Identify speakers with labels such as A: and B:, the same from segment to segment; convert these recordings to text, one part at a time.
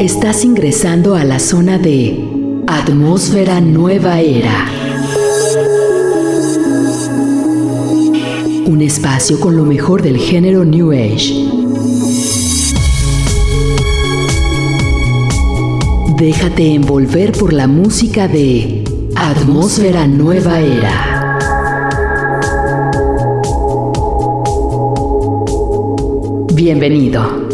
A: Estás ingresando a la zona de Atmósfera Nueva Era. Un espacio con lo mejor del género New Age. Déjate envolver por la música de Atmósfera Nueva Era. Bienvenido.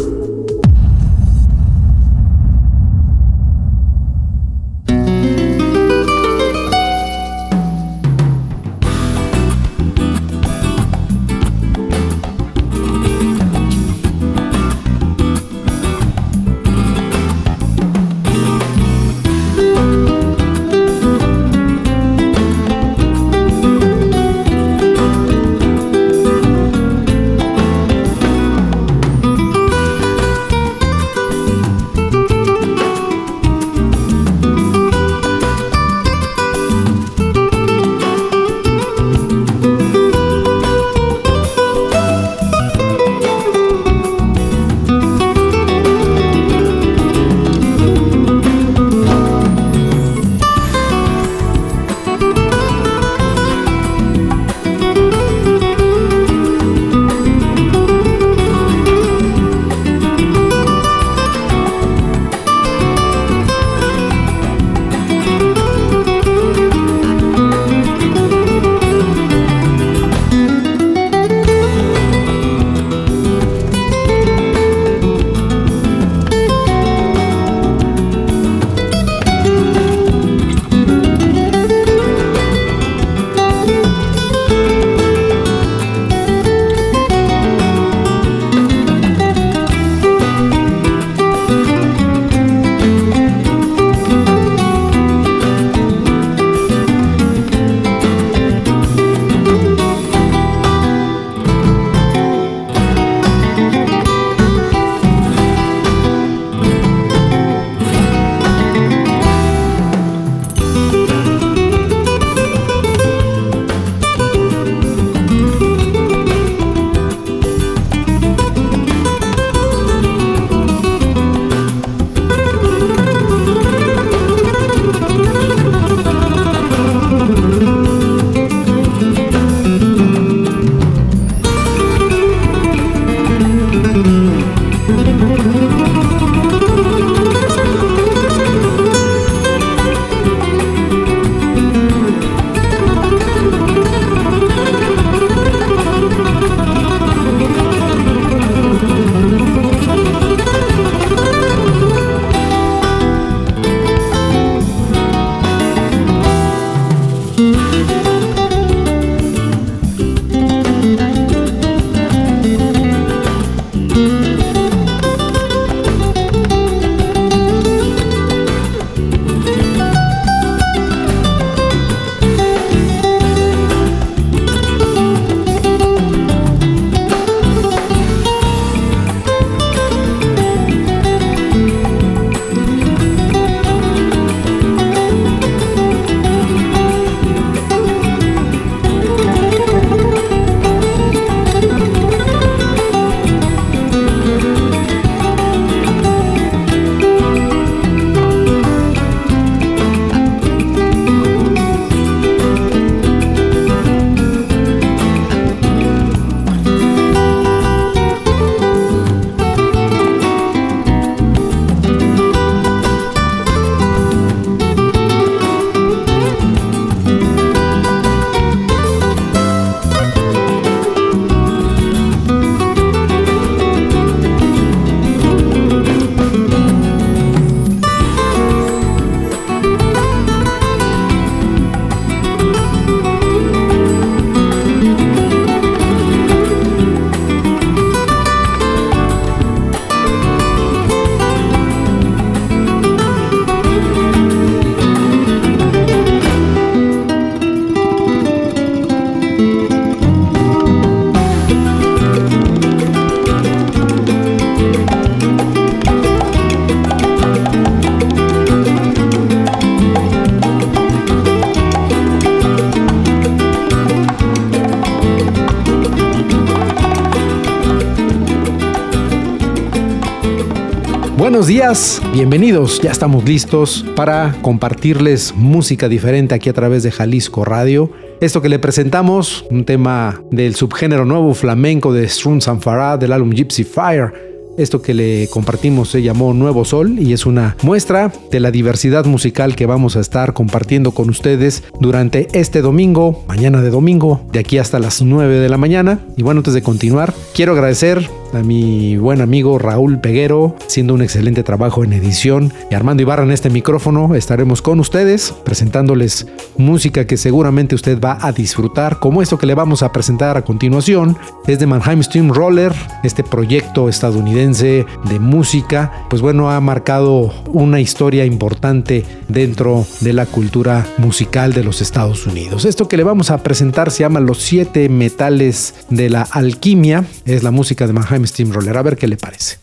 B: Buenos días, bienvenidos. Ya estamos listos para compartirles música diferente aquí a través de Jalisco Radio. Esto que le presentamos, un tema del subgénero nuevo flamenco de Strun Farad del álbum Gypsy Fire. Esto que le compartimos se llamó Nuevo Sol y es una muestra de la diversidad musical que vamos a estar compartiendo con ustedes durante este domingo, mañana de domingo, de aquí hasta las 9 de la mañana. Y bueno, antes de continuar, quiero agradecer a mi buen amigo Raúl Peguero, haciendo un excelente trabajo en edición. Y Armando Ibarra en este micrófono estaremos con ustedes presentándoles música que seguramente usted va a disfrutar, como esto que le vamos a presentar a continuación. Es de Mannheim Steam Roller, este proyecto estadounidense de música, pues bueno, ha marcado una historia importante dentro de la cultura musical de los Estados Unidos. Esto que le vamos a presentar se llama Los siete metales de la alquimia, es la música de Mannheim Steamroller. A ver qué le parece.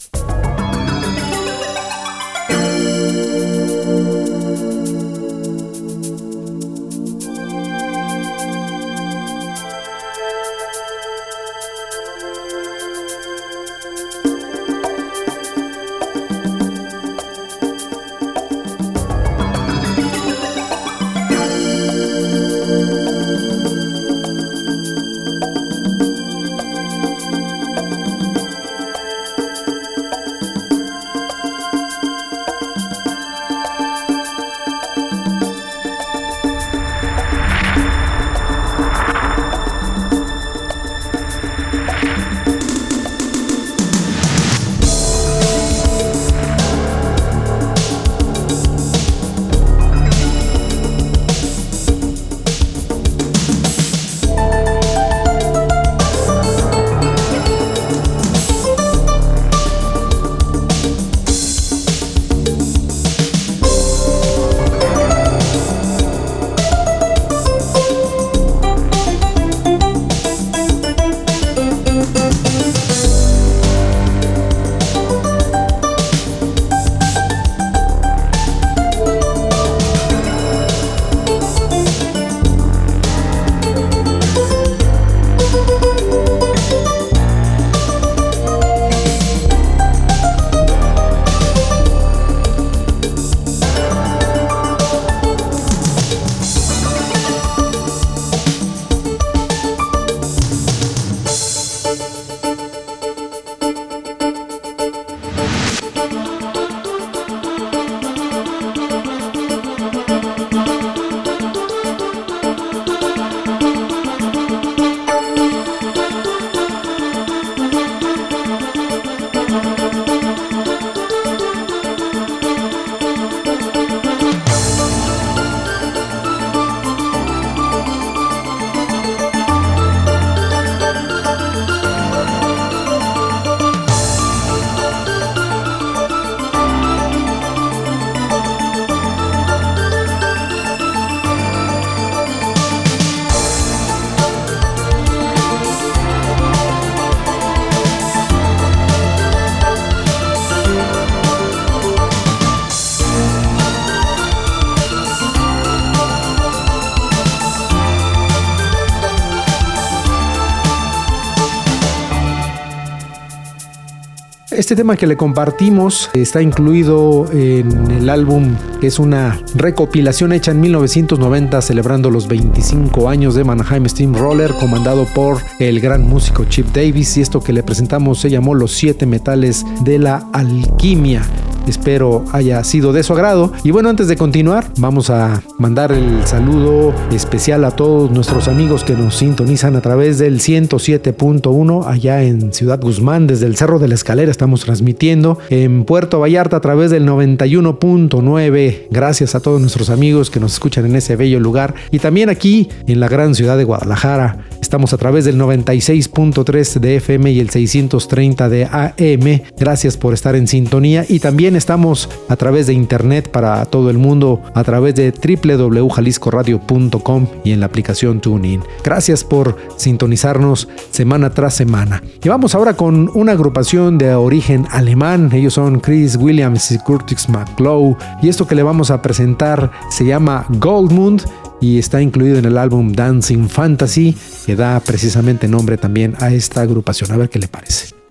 B: Este tema que le compartimos está incluido en el álbum que es una recopilación hecha en 1990 celebrando los 25 años de Mannheim Steamroller comandado por el gran músico Chip Davis y esto que le presentamos se llamó Los siete metales de la alquimia. Espero haya sido de su agrado. Y bueno, antes de continuar, vamos a mandar el saludo especial a todos nuestros amigos que nos sintonizan a través del 107.1 allá en Ciudad Guzmán, desde el Cerro de la Escalera estamos transmitiendo, en Puerto Vallarta a través del 91.9. Gracias a todos nuestros amigos que nos escuchan en ese bello lugar y también aquí en la gran ciudad de Guadalajara. Estamos a través del 96.3 de FM y el 630 de AM. Gracias por estar en sintonía y estamos a través de internet para todo el mundo a través de www.jaliscoradio.com y en la aplicación TuneIn. Gracias por sintonizarnos semana tras semana. Y vamos ahora con una agrupación de origen alemán. Ellos son Chris Williams y Curtis McClough y esto que le vamos a presentar se llama Goldmund y está incluido en el álbum Dancing Fantasy, que da precisamente nombre también a esta agrupación. A ver qué le parece.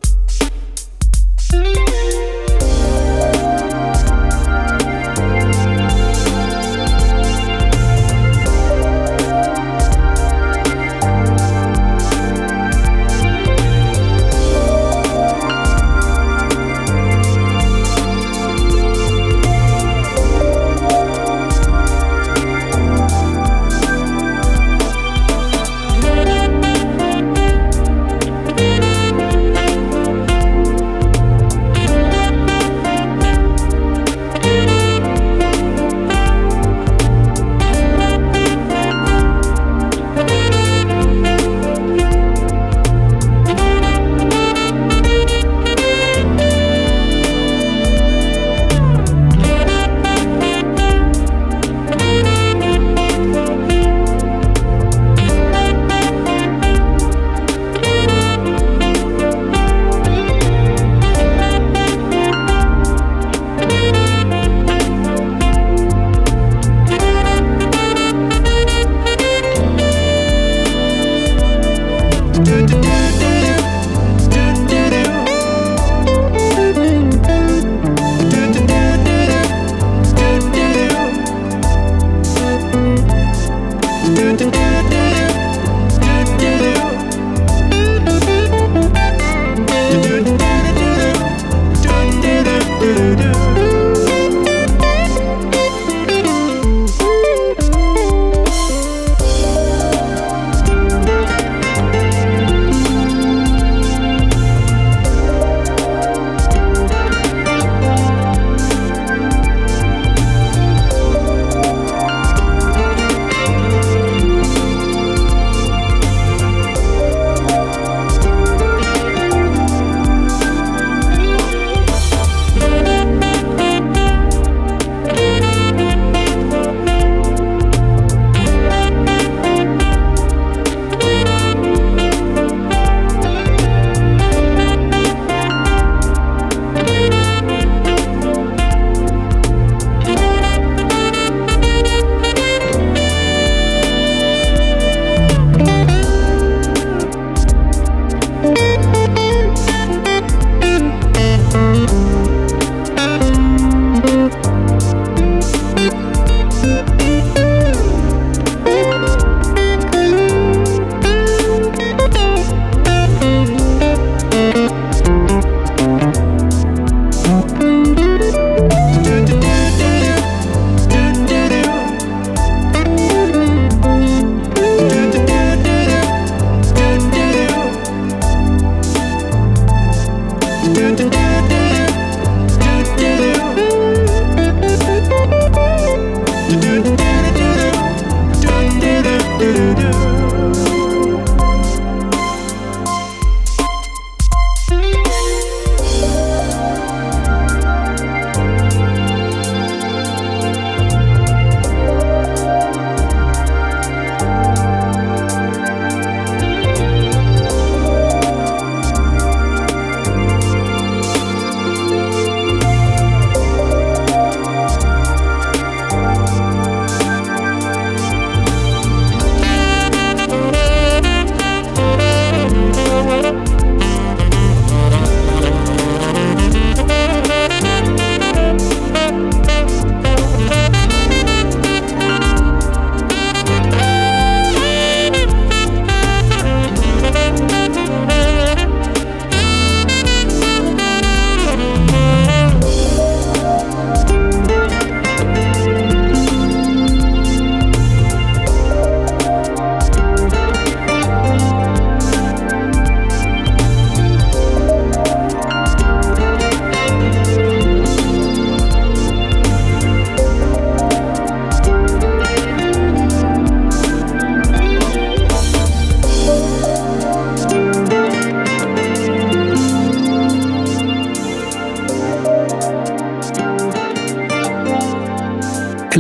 B: do do do do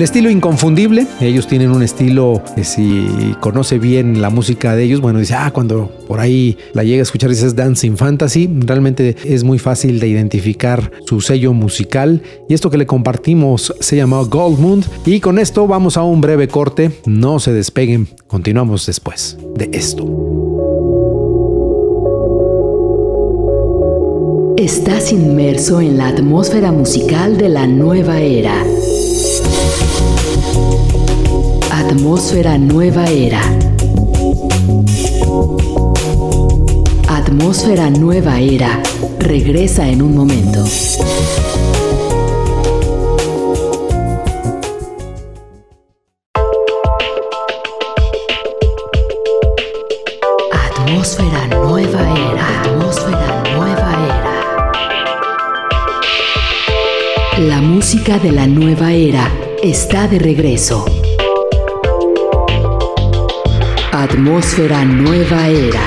B: El estilo inconfundible, ellos tienen un estilo que si conoce bien la música de ellos, bueno, dice, ah, cuando por ahí la llega a escuchar dices Dancing Fantasy, realmente es muy fácil de identificar su sello musical. Y esto que le compartimos se llama Gold y con esto vamos a un breve corte, no se despeguen, continuamos después de esto.
A: Estás inmerso en la atmósfera musical de la nueva era. Atmósfera Nueva Era. Atmósfera Nueva Era regresa en un momento. Atmósfera Nueva Era. Atmósfera Nueva Era. La música de la nueva era está de regreso. Atmósfera Nueva Era.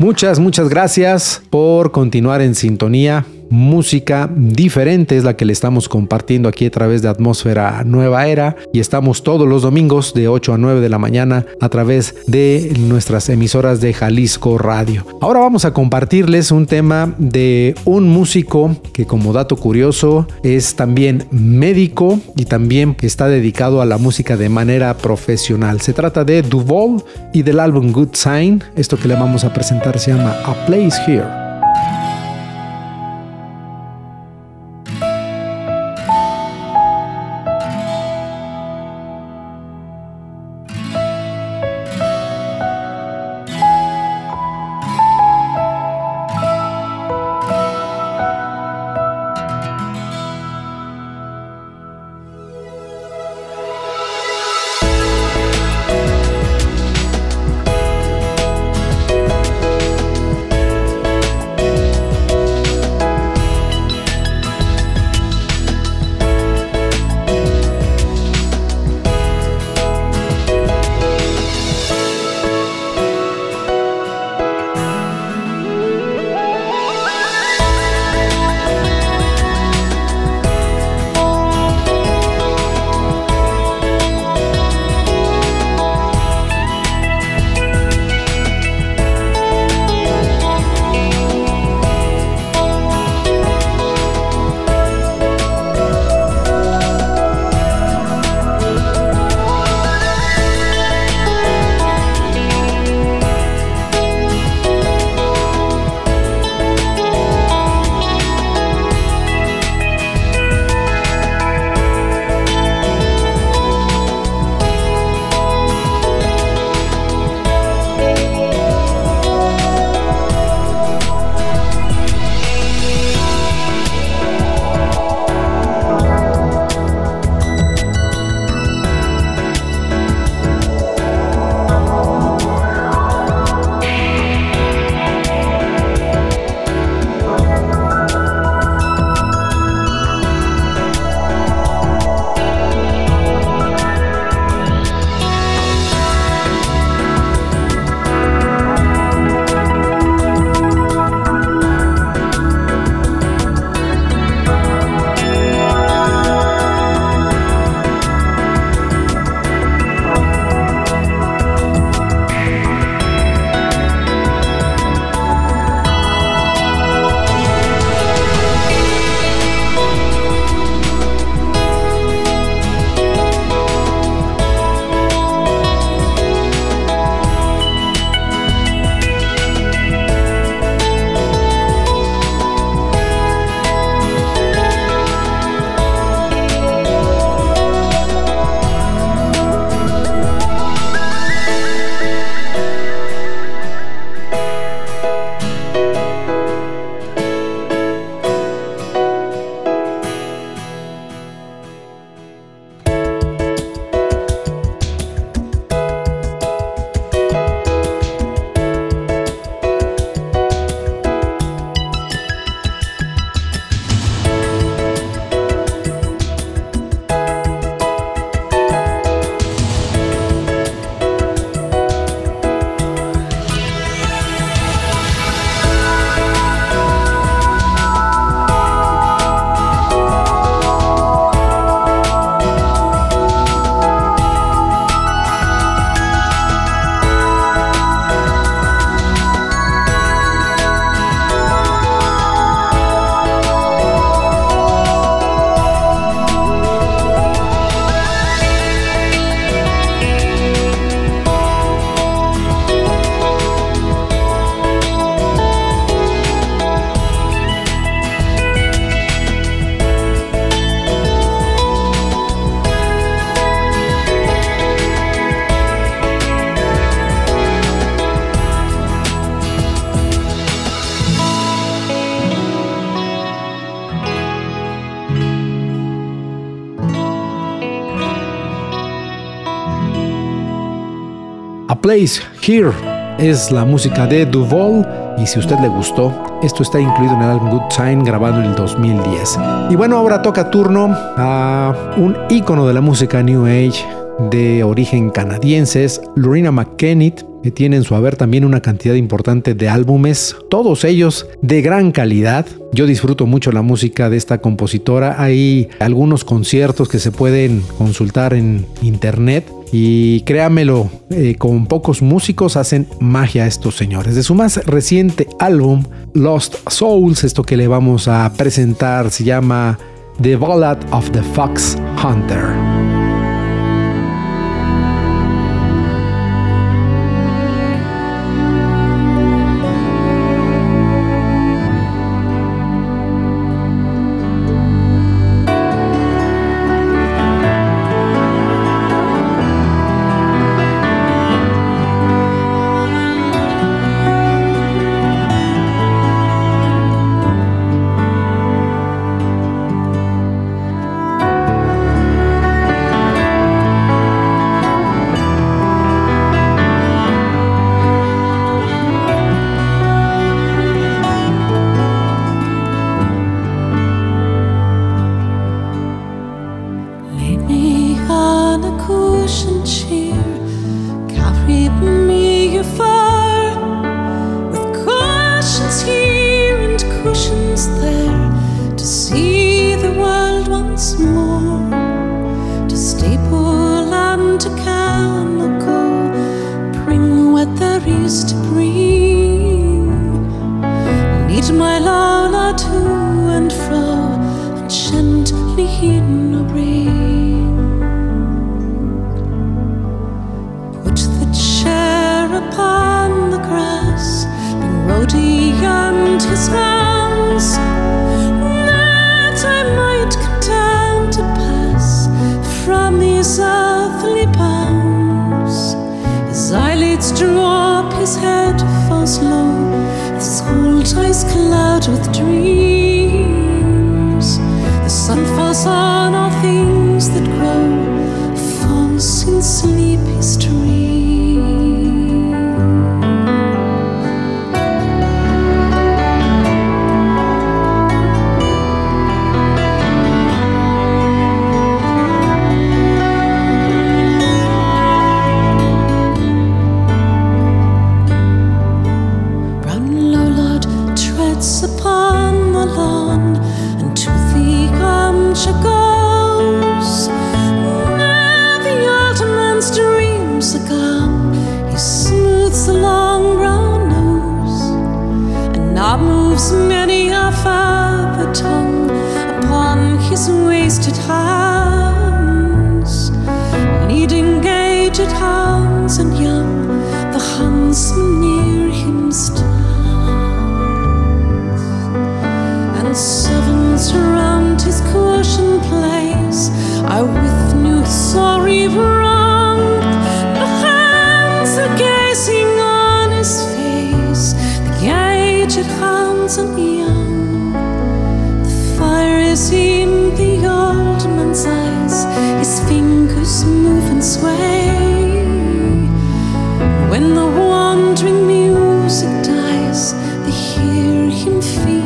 B: Muchas, muchas gracias por continuar en sintonía música diferente es la que le estamos compartiendo aquí a través de Atmósfera Nueva Era y estamos todos los domingos de 8 a 9 de la mañana a través de nuestras emisoras de Jalisco Radio. Ahora vamos a compartirles un tema de un músico que como dato curioso es también médico y también está dedicado a la música de manera profesional. Se trata de Duval y del álbum Good Sign. Esto que le vamos a presentar se llama A Place Here. Place Here es la música de Duval y si usted le gustó, esto está incluido en el álbum Good Time grabado en el 2010. Y bueno, ahora toca turno a un ícono de la música New Age de origen canadiense, Lorena McKennitt, que tiene en su haber también una cantidad importante de álbumes, todos ellos de gran calidad. Yo disfruto mucho la música de esta compositora. Hay algunos conciertos que se pueden consultar en internet y créamelo, eh, con pocos músicos hacen magia estos señores. De su más reciente álbum, Lost Souls, esto que le vamos a presentar se llama The Ballad of the Fox Hunter.
C: slow. This whole choice cloud with dreams. A mournful din, and if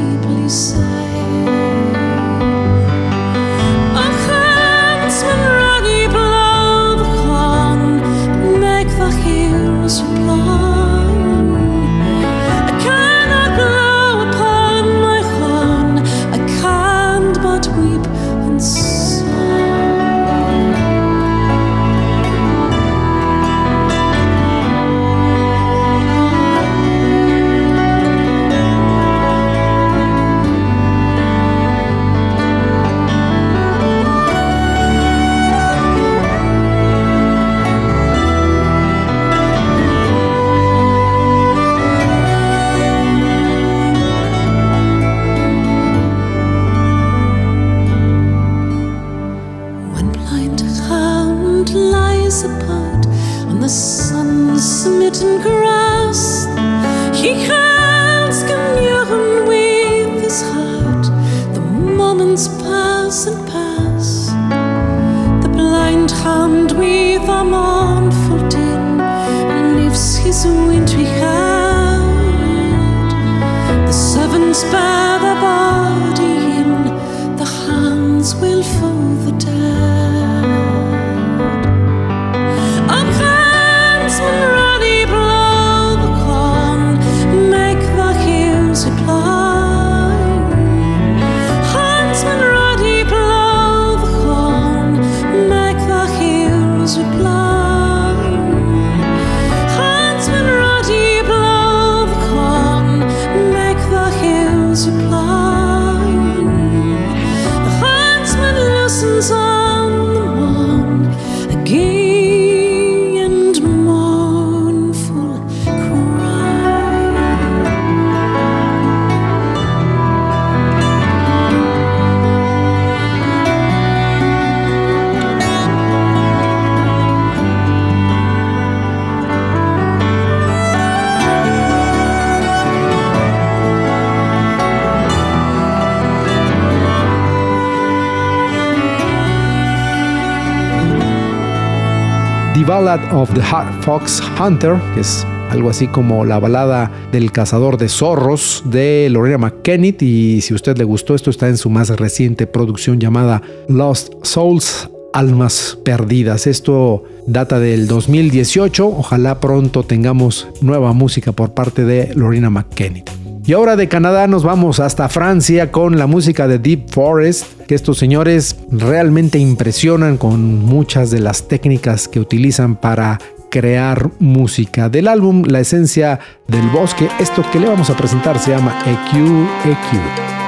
B: Of the Fox Hunter, que es algo así como la balada del cazador de zorros de Lorena McKennitt y si usted le gustó esto está en su más reciente producción llamada Lost Souls Almas Perdidas. Esto data del 2018, ojalá pronto tengamos nueva música por parte de Lorena McKennitt. Y ahora de Canadá nos vamos hasta Francia con la música de Deep Forest, que estos señores realmente impresionan con muchas de las técnicas que utilizan para crear música. Del álbum La esencia del bosque, esto que le vamos a presentar se llama EQ EQ.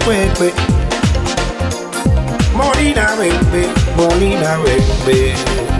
D: me. Molina, baby, Molina, baby.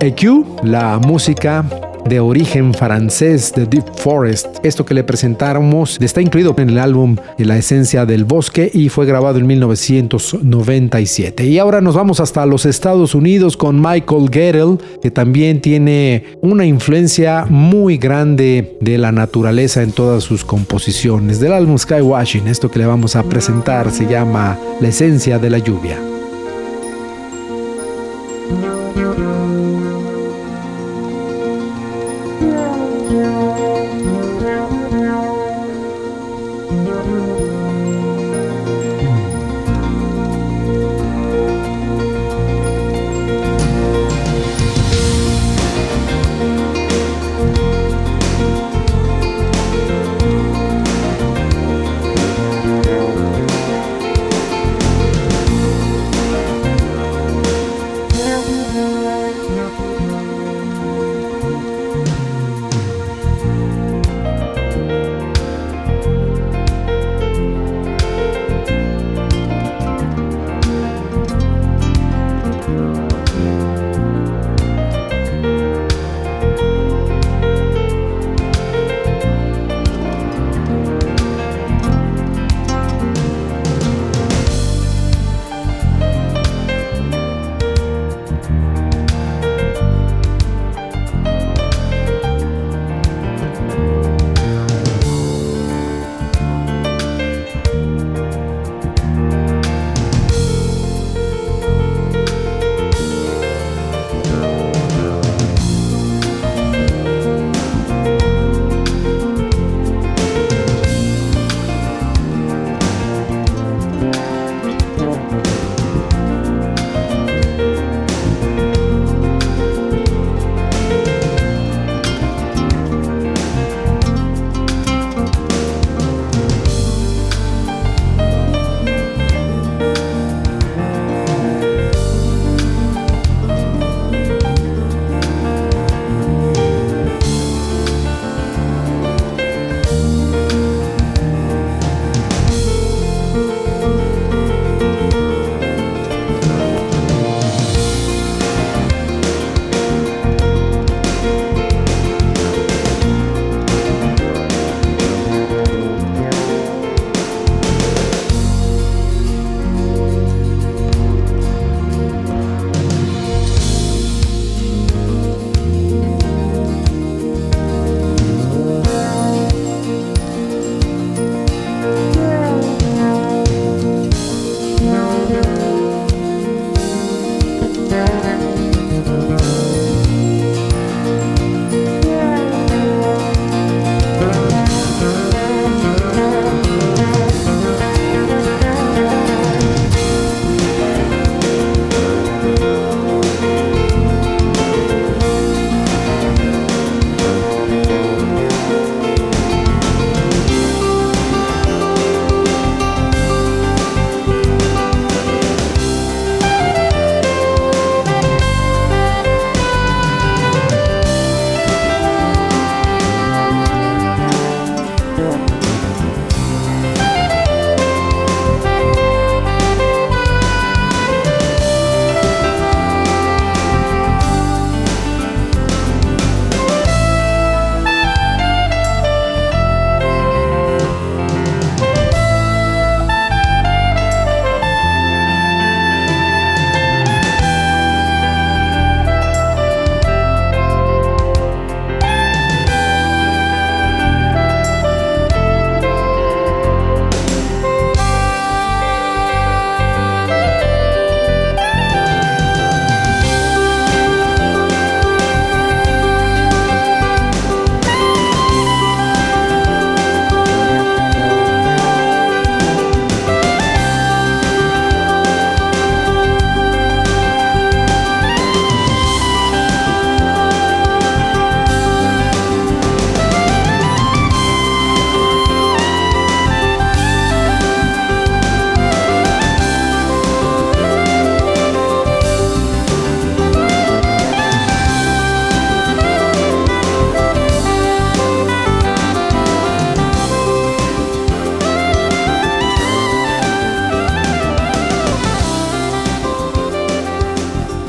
B: EQ, la música de origen francés de Deep Forest. Esto que le presentamos está incluido en el álbum La esencia del bosque y fue grabado en 1997. Y ahora nos vamos hasta los Estados Unidos con Michael Gettle, que también tiene una influencia muy grande de la naturaleza en todas sus composiciones. Del álbum Skywashing, esto que le vamos a presentar se llama La esencia de la lluvia.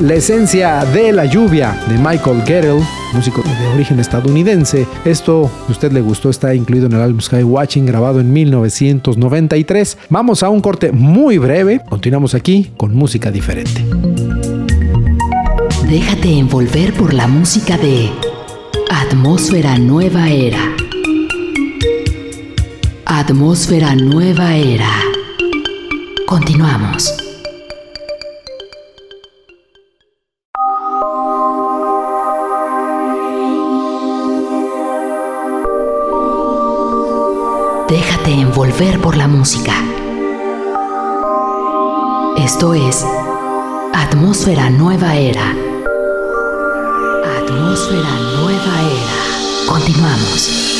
B: La esencia de la lluvia de Michael Gettle, músico de origen estadounidense. Esto, si usted le gustó, está incluido en el álbum Sky Watching, grabado en 1993. Vamos a un corte muy breve. Continuamos aquí con música diferente.
A: Déjate envolver por la música de Atmósfera Nueva Era. Atmósfera Nueva Era. Continuamos. Envolver por la música. Esto es Atmósfera Nueva Era. Atmósfera Nueva Era. Continuamos.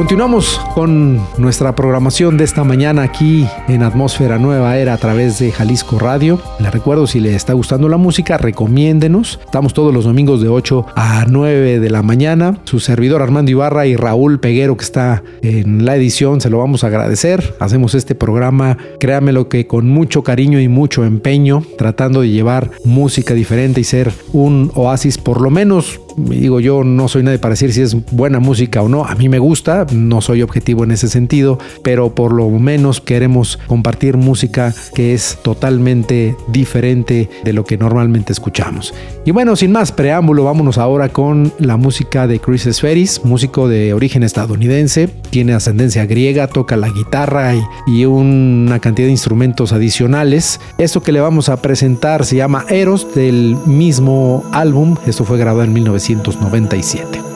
B: Continuamos con nuestra programación de esta mañana aquí en Atmósfera Nueva Era a través de Jalisco Radio. Le recuerdo si le está gustando la música, recomiéndenos. Estamos todos los domingos de 8 a 9 de la mañana. Su servidor Armando Ibarra y Raúl Peguero que está en la edición, se lo vamos a agradecer. Hacemos este programa, créamelo que con mucho cariño y mucho empeño, tratando de llevar música diferente y ser un oasis por lo menos digo yo no soy nadie para decir si es buena música o no, a mí me gusta, no soy objetivo en ese sentido, pero por lo menos queremos compartir música que es totalmente diferente de lo que normalmente escuchamos. Y bueno, sin más preámbulo, vámonos ahora con la música de Chris Sferis, músico de origen estadounidense, tiene ascendencia griega, toca la guitarra y, y una cantidad de instrumentos adicionales. Esto que le vamos a presentar se llama Eros del mismo álbum, esto fue grabado en 1900 1997.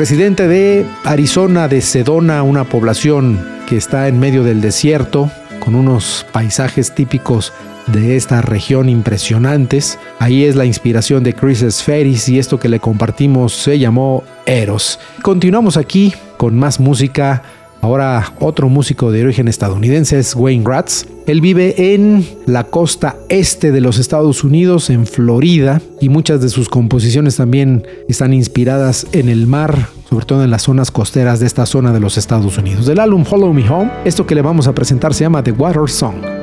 B: Residente de Arizona, de Sedona, una población que está en medio del desierto, con unos paisajes típicos de esta región impresionantes. Ahí es la inspiración de Chris Sferis y esto que le compartimos se llamó Eros. Continuamos aquí con más música. Ahora otro músico de origen estadounidense es Wayne Gratz. Él vive en la costa este de los Estados Unidos, en Florida, y muchas de sus composiciones también están inspiradas en el mar, sobre todo en las zonas costeras de esta zona de los Estados Unidos. Del álbum Follow Me Home, esto que le vamos a presentar se llama The Water Song.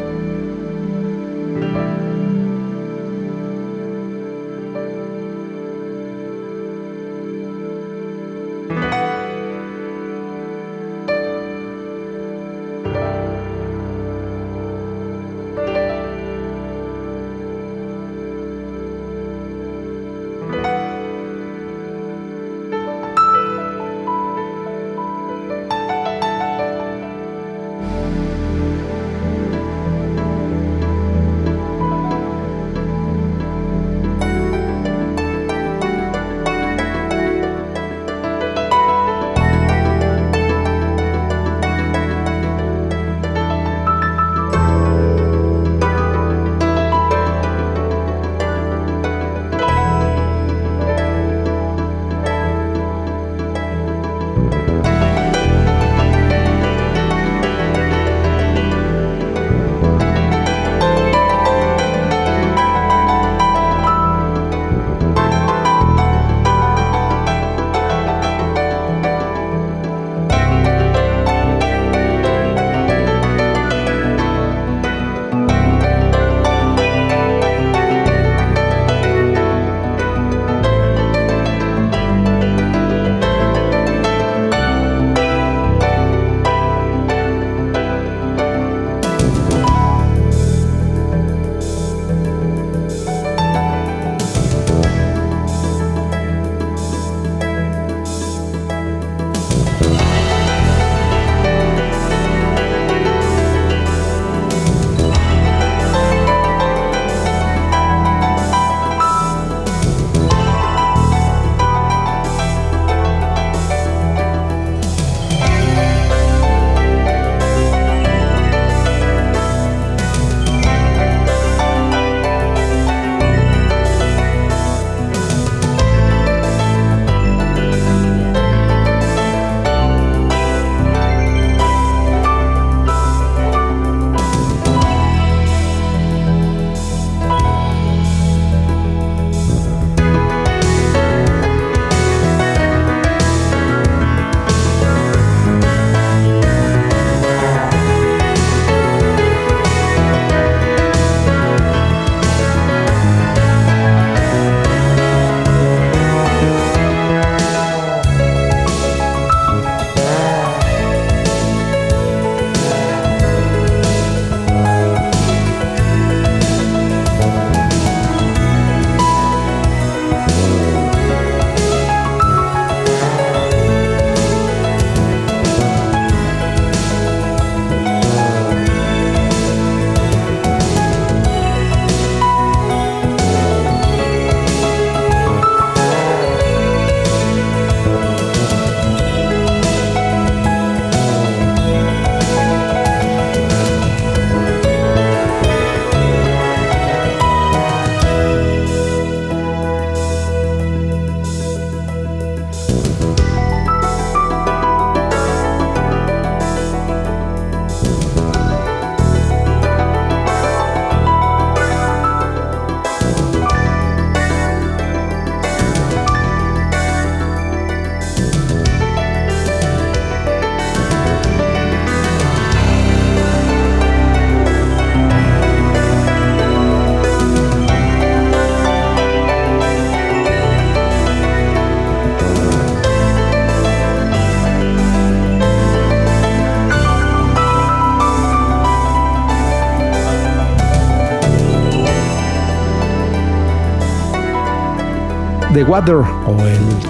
B: The Water o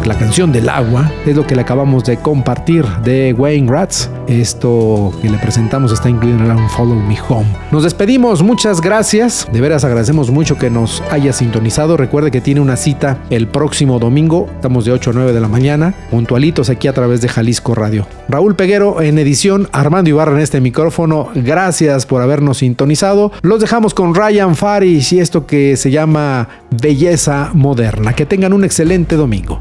B: la canción del agua es lo que le acabamos de compartir de Wayne Ratz. Esto que le presentamos está incluido en el álbum Follow Me Home. Nos despedimos, muchas gracias. De veras agradecemos mucho que nos haya sintonizado. Recuerde que tiene una cita el próximo domingo. Estamos de 8 a 9 de la mañana, puntualitos aquí a través de Jalisco Radio. Raúl Peguero en edición, Armando Ibarra en este micrófono. Gracias por habernos sintonizado. Los dejamos con Ryan Faris y esto que se llama Belleza Moderna. Que tengan un excelente domingo.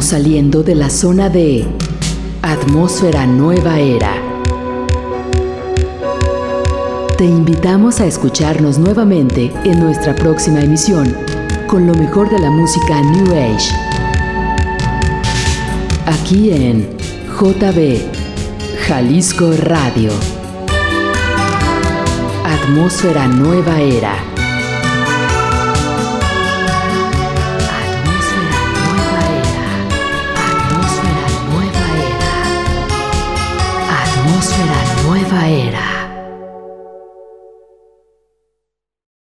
A: Saliendo de la zona de atmósfera nueva era. Te invitamos a escucharnos nuevamente en nuestra próxima emisión con lo mejor de la música New Age. Aquí en JB Jalisco Radio. Atmósfera nueva era.